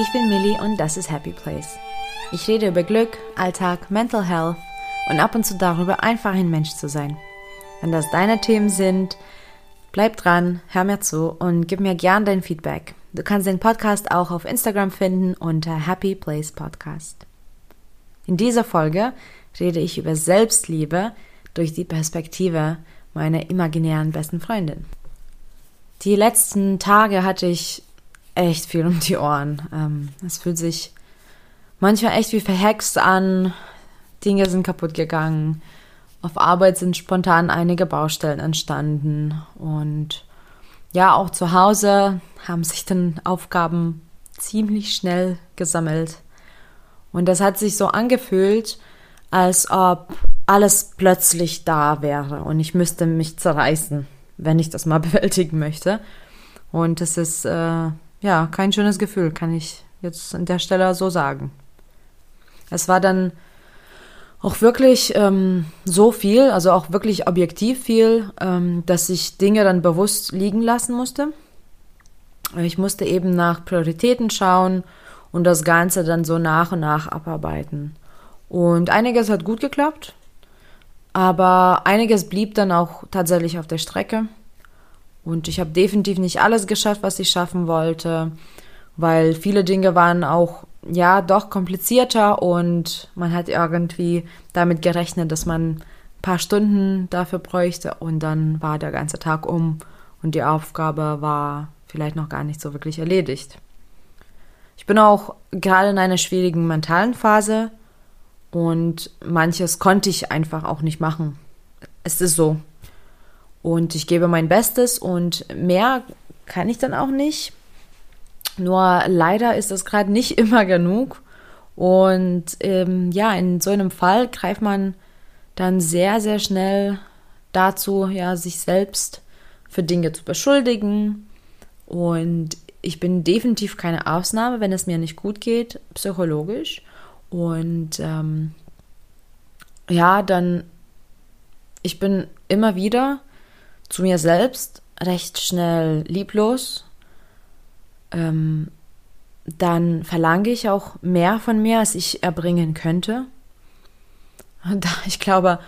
Ich bin Millie und das ist Happy Place. Ich rede über Glück, Alltag, Mental Health und ab und zu darüber, einfach ein Mensch zu sein. Wenn das deine Themen sind, bleib dran, hör mir zu und gib mir gern dein Feedback. Du kannst den Podcast auch auf Instagram finden unter Happy Place Podcast. In dieser Folge rede ich über Selbstliebe durch die Perspektive meiner imaginären besten Freundin. Die letzten Tage hatte ich echt viel um die Ohren. Ähm, es fühlt sich manchmal echt wie verhext an. Dinge sind kaputt gegangen. Auf Arbeit sind spontan einige Baustellen entstanden. Und ja, auch zu Hause haben sich dann Aufgaben ziemlich schnell gesammelt. Und das hat sich so angefühlt, als ob alles plötzlich da wäre und ich müsste mich zerreißen, wenn ich das mal bewältigen möchte. Und das ist äh, ja kein schönes Gefühl, kann ich jetzt an der Stelle so sagen. Es war dann auch wirklich ähm, so viel, also auch wirklich objektiv viel, ähm, dass ich Dinge dann bewusst liegen lassen musste. Ich musste eben nach Prioritäten schauen und das Ganze dann so nach und nach abarbeiten. Und einiges hat gut geklappt, aber einiges blieb dann auch tatsächlich auf der Strecke. Und ich habe definitiv nicht alles geschafft, was ich schaffen wollte, weil viele Dinge waren auch ja doch komplizierter und man hat irgendwie damit gerechnet, dass man ein paar Stunden dafür bräuchte und dann war der ganze Tag um und die Aufgabe war vielleicht noch gar nicht so wirklich erledigt. Ich bin auch gerade in einer schwierigen mentalen Phase und manches konnte ich einfach auch nicht machen. Es ist so. Und ich gebe mein Bestes und mehr kann ich dann auch nicht. Nur leider ist das gerade nicht immer genug. Und ähm, ja, in so einem Fall greift man dann sehr, sehr schnell dazu, ja, sich selbst für Dinge zu beschuldigen. Und ich bin definitiv keine Ausnahme, wenn es mir nicht gut geht, psychologisch. Und ähm, ja, dann, ich bin immer wieder zu mir selbst recht schnell lieblos. Ähm, dann verlange ich auch mehr von mir, als ich erbringen könnte. Und ich glaube,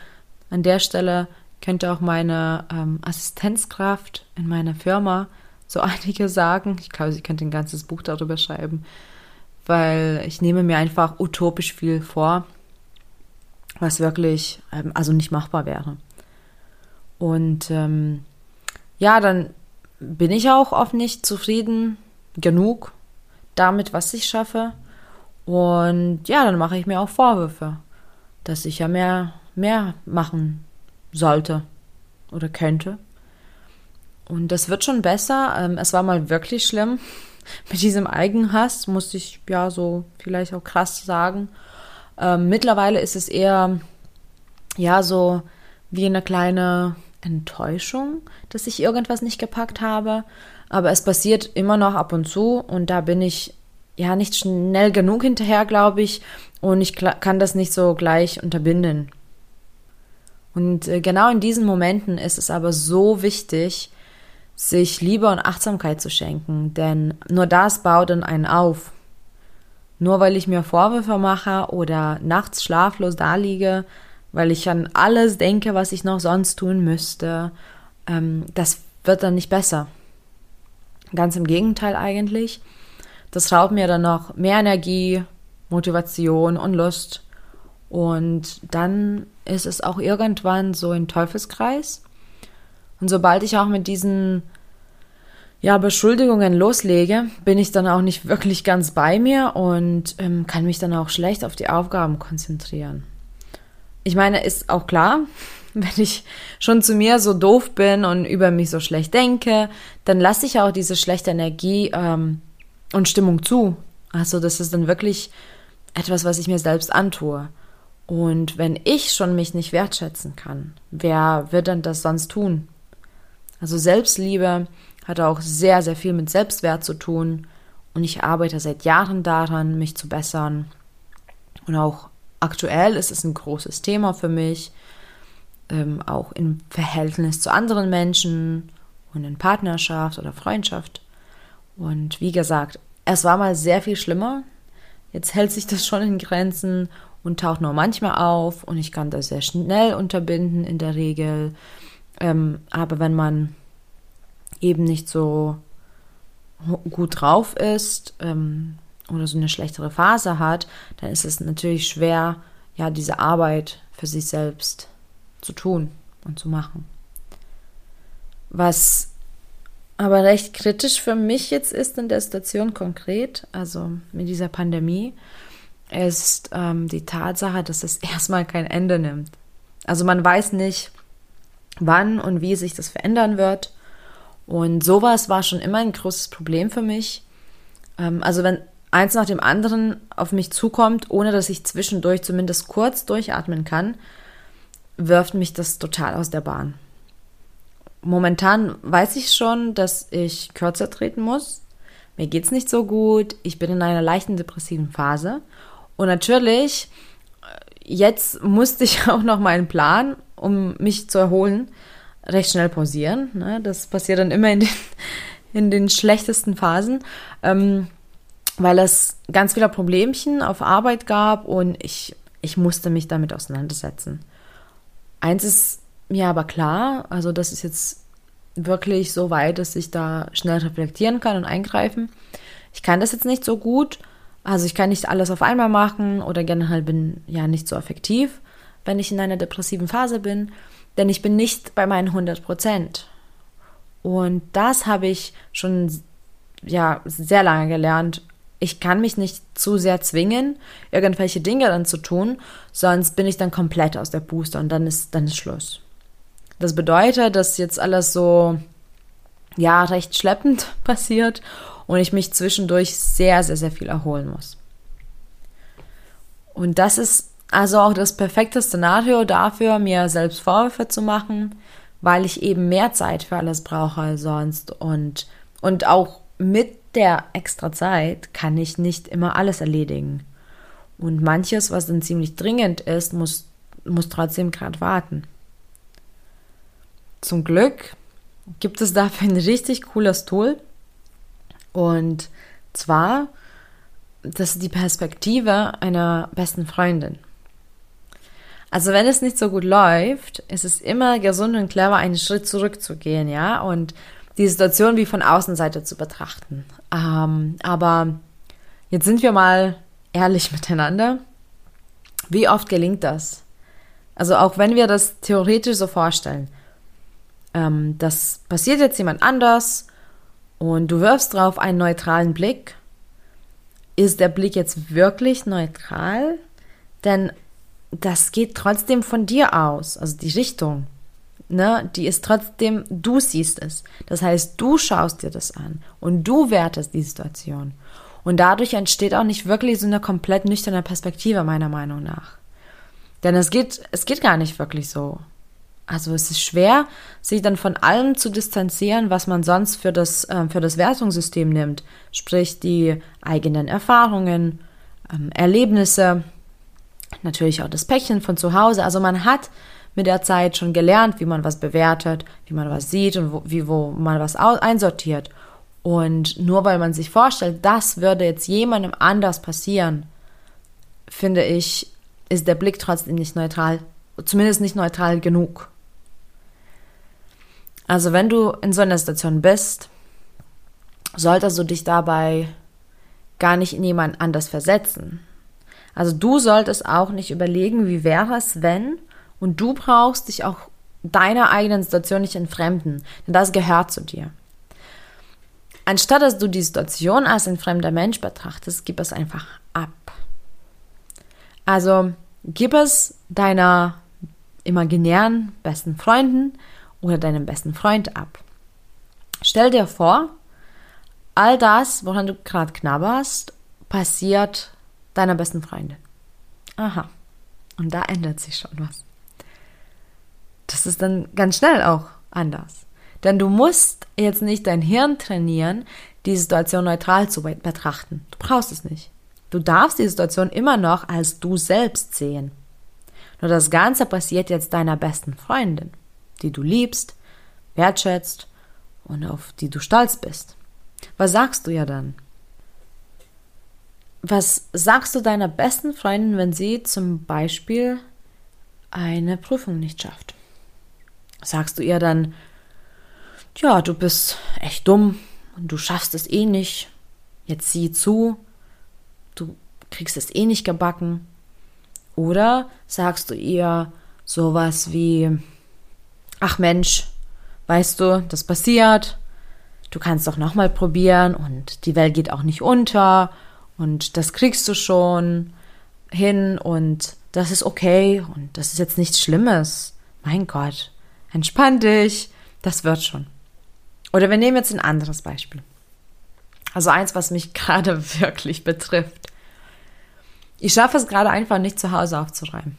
an der Stelle könnte auch meine ähm, Assistenzkraft in meiner Firma so einige sagen. Ich glaube, sie könnte ein ganzes Buch darüber schreiben, weil ich nehme mir einfach utopisch viel vor, was wirklich, ähm, also nicht machbar wäre. Und ähm, ja, dann bin ich auch oft nicht zufrieden genug damit, was ich schaffe. Und ja, dann mache ich mir auch Vorwürfe, dass ich ja mehr, mehr machen sollte oder könnte. Und das wird schon besser. Ähm, es war mal wirklich schlimm. Mit diesem Eigenhass, muss ich ja so vielleicht auch krass sagen. Ähm, mittlerweile ist es eher, ja, so wie eine kleine Enttäuschung, dass ich irgendwas nicht gepackt habe. Aber es passiert immer noch ab und zu und da bin ich ja nicht schnell genug hinterher, glaube ich. Und ich kann das nicht so gleich unterbinden. Und äh, genau in diesen Momenten ist es aber so wichtig, sich Liebe und Achtsamkeit zu schenken, denn nur das baut dann einen auf. Nur weil ich mir Vorwürfe mache oder nachts schlaflos daliege, weil ich an alles denke, was ich noch sonst tun müsste, ähm, das wird dann nicht besser. Ganz im Gegenteil eigentlich. Das raubt mir dann noch mehr Energie, Motivation und Lust. Und dann ist es auch irgendwann so ein Teufelskreis. Und sobald ich auch mit diesen ja, Beschuldigungen loslege, bin ich dann auch nicht wirklich ganz bei mir und ähm, kann mich dann auch schlecht auf die Aufgaben konzentrieren. Ich meine, ist auch klar, wenn ich schon zu mir so doof bin und über mich so schlecht denke, dann lasse ich auch diese schlechte Energie ähm, und Stimmung zu. Also das ist dann wirklich etwas, was ich mir selbst antue. Und wenn ich schon mich nicht wertschätzen kann, wer wird dann das sonst tun? Also Selbstliebe hat auch sehr, sehr viel mit Selbstwert zu tun. Und ich arbeite seit Jahren daran, mich zu bessern. Und auch aktuell ist es ein großes Thema für mich, ähm, auch im Verhältnis zu anderen Menschen und in Partnerschaft oder Freundschaft. Und wie gesagt, es war mal sehr viel schlimmer. Jetzt hält sich das schon in Grenzen und taucht nur manchmal auf und ich kann das sehr schnell unterbinden in der Regel. Ähm, aber wenn man eben nicht so gut drauf ist ähm, oder so eine schlechtere Phase hat, dann ist es natürlich schwer, ja, diese Arbeit für sich selbst zu tun und zu machen. Was aber recht kritisch für mich jetzt ist in der Situation konkret, also mit dieser Pandemie, ist ähm, die Tatsache, dass es erstmal kein Ende nimmt. Also man weiß nicht, wann und wie sich das verändern wird. Und sowas war schon immer ein großes Problem für mich. Ähm, also wenn eins nach dem anderen auf mich zukommt, ohne dass ich zwischendurch zumindest kurz durchatmen kann, wirft mich das total aus der Bahn. Momentan weiß ich schon, dass ich kürzer treten muss. Mir geht's nicht so gut. Ich bin in einer leichten depressiven Phase. Und natürlich, jetzt musste ich auch noch meinen Plan, um mich zu erholen, recht schnell pausieren. Ne? Das passiert dann immer in den, in den schlechtesten Phasen, ähm, weil es ganz viele Problemchen auf Arbeit gab und ich, ich musste mich damit auseinandersetzen. Eins ist mir aber klar, also das ist jetzt wirklich so weit, dass ich da schnell reflektieren kann und eingreifen. Ich kann das jetzt nicht so gut, also ich kann nicht alles auf einmal machen oder generell bin ja nicht so effektiv, wenn ich in einer depressiven Phase bin, denn ich bin nicht bei meinen 100 Prozent. Und das habe ich schon ja sehr lange gelernt. Ich kann mich nicht zu sehr zwingen, irgendwelche Dinge dann zu tun, sonst bin ich dann komplett aus der Booster und dann ist dann ist Schluss. Das bedeutet, dass jetzt alles so ja recht schleppend passiert und ich mich zwischendurch sehr, sehr, sehr viel erholen muss. Und das ist also auch das perfekte Szenario dafür, mir selbst Vorwürfe zu machen, weil ich eben mehr Zeit für alles brauche als sonst und, und auch mit der extra Zeit kann ich nicht immer alles erledigen. Und manches, was dann ziemlich dringend ist, muss, muss trotzdem gerade warten. Zum Glück gibt es dafür ein richtig cooles Tool, und zwar, das ist die Perspektive einer besten Freundin. Also wenn es nicht so gut läuft, ist es immer gesund und clever, einen Schritt zurückzugehen, ja, und die Situation wie von Außenseite zu betrachten. Ähm, aber jetzt sind wir mal ehrlich miteinander. Wie oft gelingt das? Also auch wenn wir das theoretisch so vorstellen, ähm, das passiert jetzt jemand anders und du wirfst drauf einen neutralen Blick, ist der Blick jetzt wirklich neutral? Denn das geht trotzdem von dir aus, also die Richtung. Ne, die ist trotzdem, du siehst es. Das heißt, du schaust dir das an und du wertest die Situation. Und dadurch entsteht auch nicht wirklich so eine komplett nüchterne Perspektive, meiner Meinung nach. Denn es geht, es geht gar nicht wirklich so. Also es ist schwer, sich dann von allem zu distanzieren, was man sonst für das, äh, für das Wertungssystem nimmt. Sprich die eigenen Erfahrungen, ähm, Erlebnisse, natürlich auch das Päckchen von zu Hause. Also man hat mit der Zeit schon gelernt, wie man was bewertet, wie man was sieht und wo, wie, wo man was einsortiert. Und nur weil man sich vorstellt, das würde jetzt jemandem anders passieren, finde ich, ist der Blick trotzdem nicht neutral, zumindest nicht neutral genug. Also wenn du in so einer Situation bist, solltest du dich dabei gar nicht in jemand anders versetzen. Also du solltest auch nicht überlegen, wie wäre es, wenn, und du brauchst dich auch deiner eigenen Situation nicht entfremden, denn das gehört zu dir. Anstatt dass du die Situation als ein fremder Mensch betrachtest, gib es einfach ab. Also gib es deiner imaginären besten Freunden, oder deinem besten Freund ab. Stell dir vor, all das, woran du gerade knabberst, passiert deiner besten Freundin. Aha. Und da ändert sich schon was. Das ist dann ganz schnell auch anders. Denn du musst jetzt nicht dein Hirn trainieren, die Situation neutral zu betrachten. Du brauchst es nicht. Du darfst die Situation immer noch als du selbst sehen. Nur das Ganze passiert jetzt deiner besten Freundin die du liebst, wertschätzt und auf die du stolz bist. Was sagst du ja dann? Was sagst du deiner besten Freundin, wenn sie zum Beispiel eine Prüfung nicht schafft? Sagst du ihr dann, ja, du bist echt dumm und du schaffst es eh nicht, jetzt sieh zu, du kriegst es eh nicht gebacken. Oder sagst du ihr sowas wie, ach Mensch, weißt du, das passiert, du kannst doch nochmal probieren und die Welt geht auch nicht unter und das kriegst du schon hin und das ist okay und das ist jetzt nichts Schlimmes. Mein Gott, entspann dich, das wird schon. Oder wir nehmen jetzt ein anderes Beispiel. Also eins, was mich gerade wirklich betrifft. Ich schaffe es gerade einfach nicht zu Hause aufzuräumen.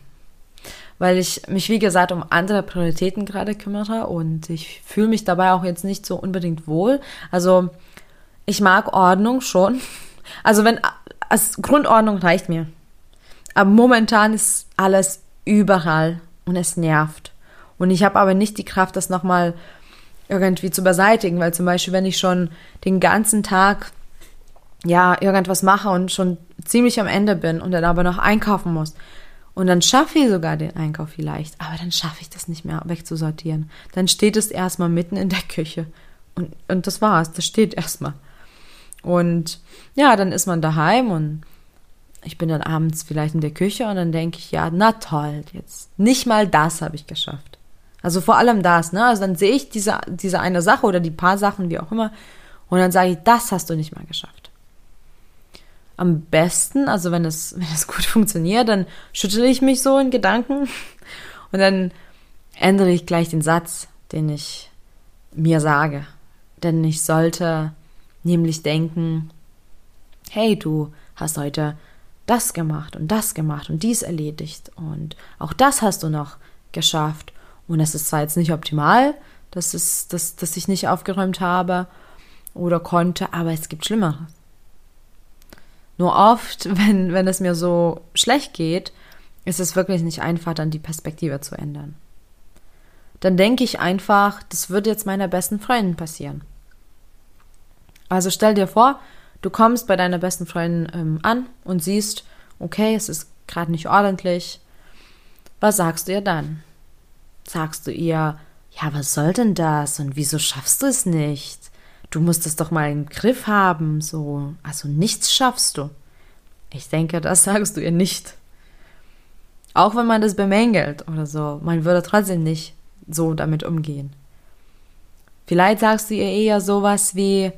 Weil ich mich, wie gesagt, um andere Prioritäten gerade kümmere und ich fühle mich dabei auch jetzt nicht so unbedingt wohl. Also ich mag Ordnung schon, also wenn, als Grundordnung reicht mir. Aber momentan ist alles überall und es nervt. Und ich habe aber nicht die Kraft, das nochmal irgendwie zu beseitigen, weil zum Beispiel, wenn ich schon den ganzen Tag ja irgendwas mache und schon ziemlich am Ende bin und dann aber noch einkaufen muss und dann schaffe ich sogar den Einkauf vielleicht, aber dann schaffe ich das nicht mehr wegzusortieren. Dann steht es erstmal mitten in der Küche und, und das war's, das steht erstmal. Und ja, dann ist man daheim und ich bin dann abends vielleicht in der Küche und dann denke ich, ja, na toll, jetzt nicht mal das habe ich geschafft. Also vor allem das, ne? Also dann sehe ich diese, diese eine Sache oder die paar Sachen, wie auch immer, und dann sage ich, das hast du nicht mal geschafft. Am besten, also wenn es, wenn es gut funktioniert, dann schüttle ich mich so in Gedanken und dann ändere ich gleich den Satz, den ich mir sage. Denn ich sollte nämlich denken, hey, du hast heute das gemacht und das gemacht und dies erledigt und auch das hast du noch geschafft. Und es ist zwar jetzt nicht optimal, dass, es, dass, dass ich nicht aufgeräumt habe oder konnte, aber es gibt Schlimmeres. Nur oft, wenn, wenn es mir so schlecht geht, ist es wirklich nicht einfach, dann die Perspektive zu ändern. Dann denke ich einfach, das würde jetzt meiner besten Freundin passieren. Also stell dir vor, du kommst bei deiner besten Freundin ähm, an und siehst, okay, es ist gerade nicht ordentlich. Was sagst du ihr dann? Sagst du ihr, ja, was soll denn das und wieso schaffst du es nicht? Du musst es doch mal im Griff haben, so, also nichts schaffst du. Ich denke, das sagst du ihr nicht. Auch wenn man das bemängelt oder so, man würde trotzdem nicht so damit umgehen. Vielleicht sagst du ihr eher sowas wie,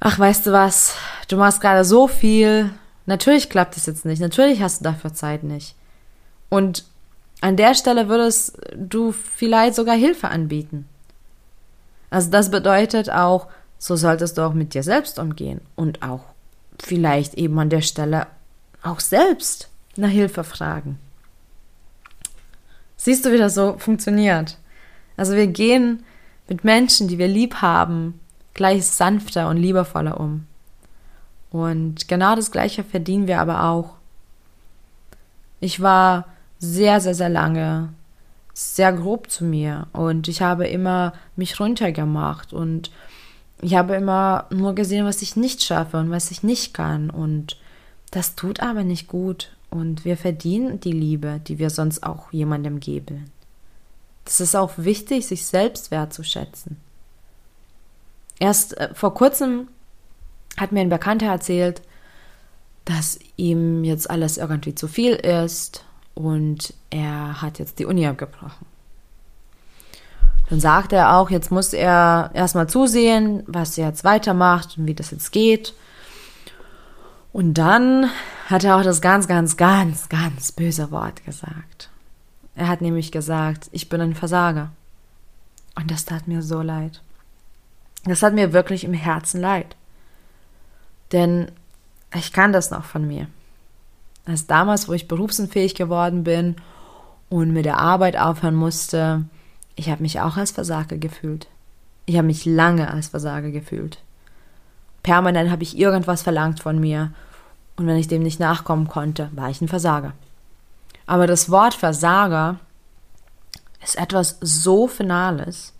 ach, weißt du was, du machst gerade so viel, natürlich klappt es jetzt nicht, natürlich hast du dafür Zeit nicht. Und an der Stelle würdest du vielleicht sogar Hilfe anbieten. Also das bedeutet auch, so solltest du auch mit dir selbst umgehen und auch vielleicht eben an der Stelle auch selbst nach Hilfe fragen. Siehst du, wie das so funktioniert? Also wir gehen mit Menschen, die wir lieb haben, gleich sanfter und liebevoller um. Und genau das Gleiche verdienen wir aber auch. Ich war sehr, sehr, sehr lange sehr grob zu mir. Und ich habe immer mich runtergemacht. Und ich habe immer nur gesehen, was ich nicht schaffe und was ich nicht kann. Und das tut aber nicht gut. Und wir verdienen die Liebe, die wir sonst auch jemandem geben. Das ist auch wichtig, sich selbst wertzuschätzen. Erst äh, vor kurzem hat mir ein Bekannter erzählt, dass ihm jetzt alles irgendwie zu viel ist und er hat jetzt die Uni abgebrochen. Dann sagt er auch, jetzt muss er erstmal zusehen, was er jetzt weitermacht und wie das jetzt geht. Und dann hat er auch das ganz, ganz, ganz, ganz böse Wort gesagt. Er hat nämlich gesagt, ich bin ein Versager. Und das tat mir so leid. Das hat mir wirklich im Herzen leid. Denn ich kann das noch von mir. Als damals, wo ich berufsunfähig geworden bin und mit der Arbeit aufhören musste, ich habe mich auch als Versager gefühlt. Ich habe mich lange als Versager gefühlt. Permanent habe ich irgendwas verlangt von mir und wenn ich dem nicht nachkommen konnte, war ich ein Versager. Aber das Wort Versager ist etwas so Finales,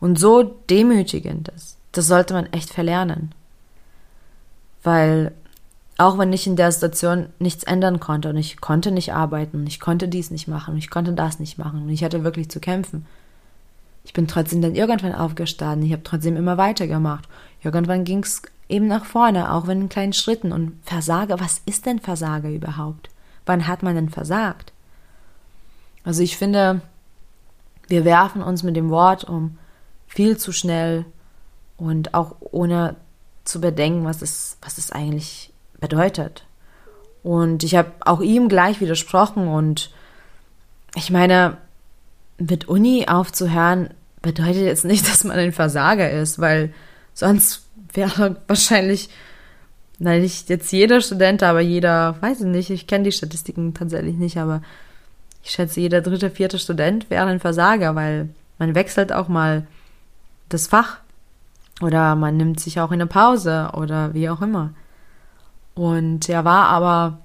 und so demütigend ist. Das sollte man echt verlernen. Weil Auch wenn ich in der Situation nichts ändern konnte und ich konnte nicht arbeiten, ich konnte dies nicht machen, ich konnte das nicht machen und ich hatte wirklich zu kämpfen. Ich bin trotzdem dann irgendwann aufgestanden, ich habe trotzdem immer weitergemacht. Irgendwann ging es eben nach vorne, auch wenn in kleinen Schritten. Und Versage, was ist denn Versage überhaupt? Wann hat man denn versagt? Also ich finde, wir werfen uns mit dem Wort um viel zu schnell und auch ohne zu bedenken, was es, was es eigentlich bedeutet. Und ich habe auch ihm gleich widersprochen und ich meine, mit Uni aufzuhören bedeutet jetzt nicht, dass man ein Versager ist, weil sonst wäre wahrscheinlich, nein, nicht jetzt jeder Student, aber jeder, weiß ich nicht, ich kenne die Statistiken tatsächlich nicht, aber ich schätze, jeder dritte, vierte Student wäre ein Versager, weil man wechselt auch mal das Fach oder man nimmt sich auch eine Pause oder wie auch immer. Und er war aber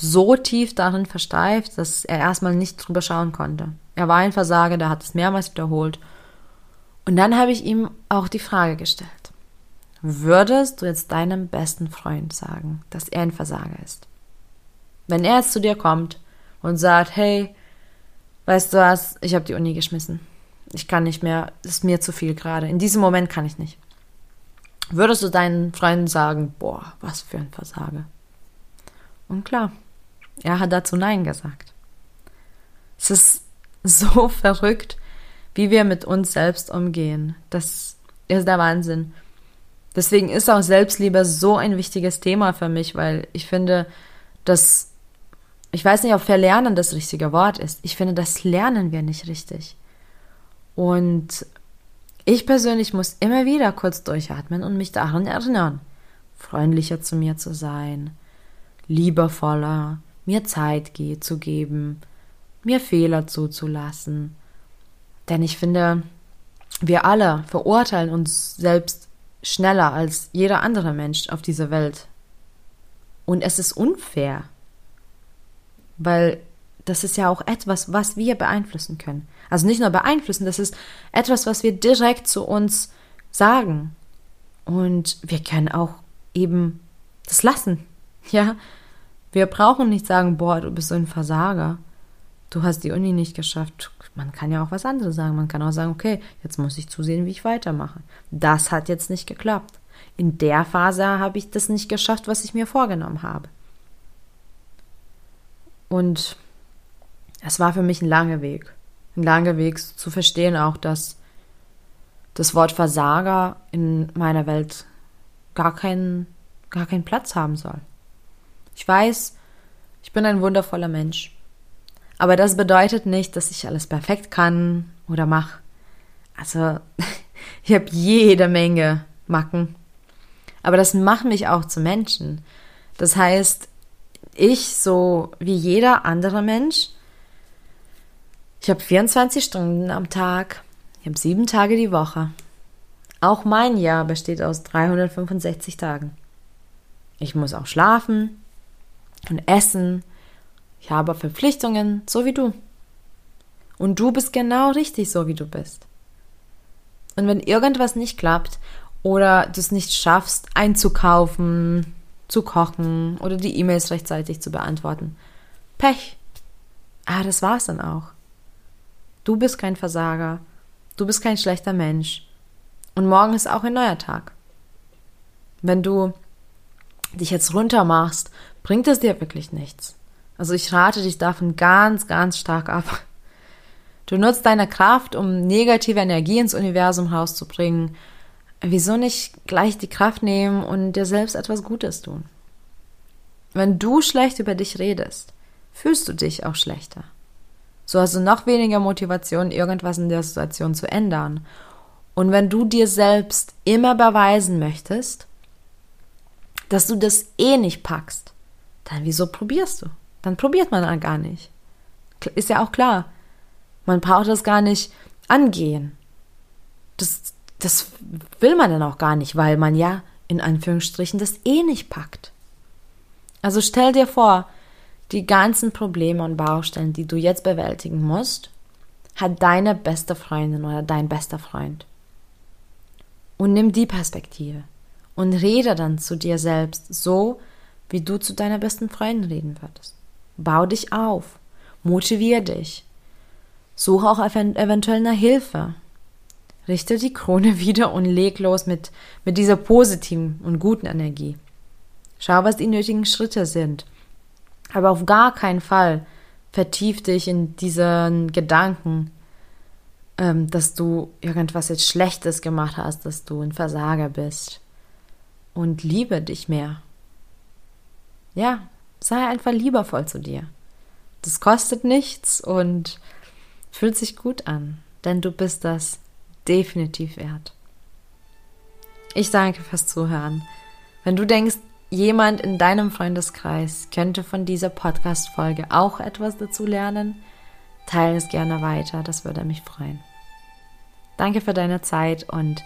so tief darin versteift, dass er erstmal nicht drüber schauen konnte. Er war ein Versager, der hat es mehrmals wiederholt. Und dann habe ich ihm auch die Frage gestellt. Würdest du jetzt deinem besten Freund sagen, dass er ein Versager ist? Wenn er jetzt zu dir kommt und sagt, hey, weißt du was, ich habe die Uni geschmissen. Ich kann nicht mehr, ist mir zu viel gerade. In diesem Moment kann ich nicht. Würdest du deinen Freunden sagen, boah, was für ein Versager? Und klar, er hat dazu Nein gesagt. Es ist so verrückt, wie wir mit uns selbst umgehen. Das ist der Wahnsinn. Deswegen ist auch Selbstliebe so ein wichtiges Thema für mich, weil ich finde, dass ich weiß nicht, ob verlernen das richtige Wort ist. Ich finde, das lernen wir nicht richtig. Und ich persönlich muss immer wieder kurz durchatmen und mich daran erinnern, freundlicher zu mir zu sein, liebevoller, mir Zeit zu geben, mir Fehler zuzulassen. Denn ich finde, wir alle verurteilen uns selbst schneller als jeder andere Mensch auf dieser Welt. Und es ist unfair. Weil das ist ja auch etwas, was wir beeinflussen können. Also nicht nur beeinflussen, das ist etwas, was wir direkt zu uns sagen. Und wir können auch eben das lassen. Ja, wir brauchen nicht sagen, boah, du bist so ein Versager. Du hast die Uni nicht geschafft. Man kann ja auch was anderes sagen. Man kann auch sagen, okay, jetzt muss ich zusehen, wie ich weitermache. Das hat jetzt nicht geklappt. In der Phase habe ich das nicht geschafft, was ich mir vorgenommen habe. Und es war für mich ein langer Weg. Langer Weg zu verstehen auch, dass das Wort Versager in meiner Welt gar keinen, gar keinen Platz haben soll. Ich weiß, ich bin ein wundervoller Mensch. Aber das bedeutet nicht, dass ich alles perfekt kann oder mache. Also, ich habe jede Menge Macken. Aber das macht mich auch zu Menschen. Das heißt, ich, so wie jeder andere Mensch, ich habe 24 Stunden am Tag, ich habe sieben Tage die Woche. Auch mein Jahr besteht aus 365 Tagen. Ich muss auch schlafen und essen. Ich habe Verpflichtungen, so wie du. Und du bist genau richtig, so wie du bist. Und wenn irgendwas nicht klappt oder du es nicht schaffst, einzukaufen, zu kochen oder die E-Mails rechtzeitig zu beantworten. Pech. Ah, das war's dann auch. Du bist kein Versager. Du bist kein schlechter Mensch. Und morgen ist auch ein neuer Tag. Wenn du dich jetzt runter machst, bringt es dir wirklich nichts. Also ich rate dich davon ganz, ganz stark ab. Du nutzt deine Kraft, um negative Energie ins Universum rauszubringen wieso nicht gleich die Kraft nehmen und dir selbst etwas Gutes tun? Wenn du schlecht über dich redest, fühlst du dich auch schlechter. So hast du noch weniger Motivation, irgendwas in der Situation zu ändern. Und wenn du dir selbst immer beweisen möchtest, dass du das eh nicht packst, dann wieso probierst du? Dann probiert man dann gar nicht. Ist ja auch klar. Man braucht das gar nicht angehen. Das das will man dann auch gar nicht, weil man ja in Anführungsstrichen das eh nicht packt. Also stell dir vor, die ganzen Probleme und Baustellen, die du jetzt bewältigen musst, hat deine beste Freundin oder dein bester Freund. Und nimm die Perspektive und rede dann zu dir selbst so, wie du zu deiner besten Freundin reden würdest. Bau dich auf. Motivier dich. Suche auch eventuell nach Hilfe. Richte die Krone wieder und leg los mit, mit dieser positiven und guten Energie. Schau, was die nötigen Schritte sind. Aber auf gar keinen Fall vertief dich in diesen Gedanken, ähm, dass du irgendwas jetzt Schlechtes gemacht hast, dass du ein Versager bist. Und liebe dich mehr. Ja, sei einfach liebevoll zu dir. Das kostet nichts und fühlt sich gut an, denn du bist das definitiv wert. Ich danke fürs Zuhören. Wenn du denkst, jemand in deinem Freundeskreis könnte von dieser Podcast-Folge auch etwas dazu lernen, teile es gerne weiter, das würde mich freuen. Danke für deine Zeit und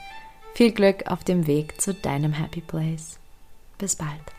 viel Glück auf dem Weg zu deinem Happy Place. Bis bald.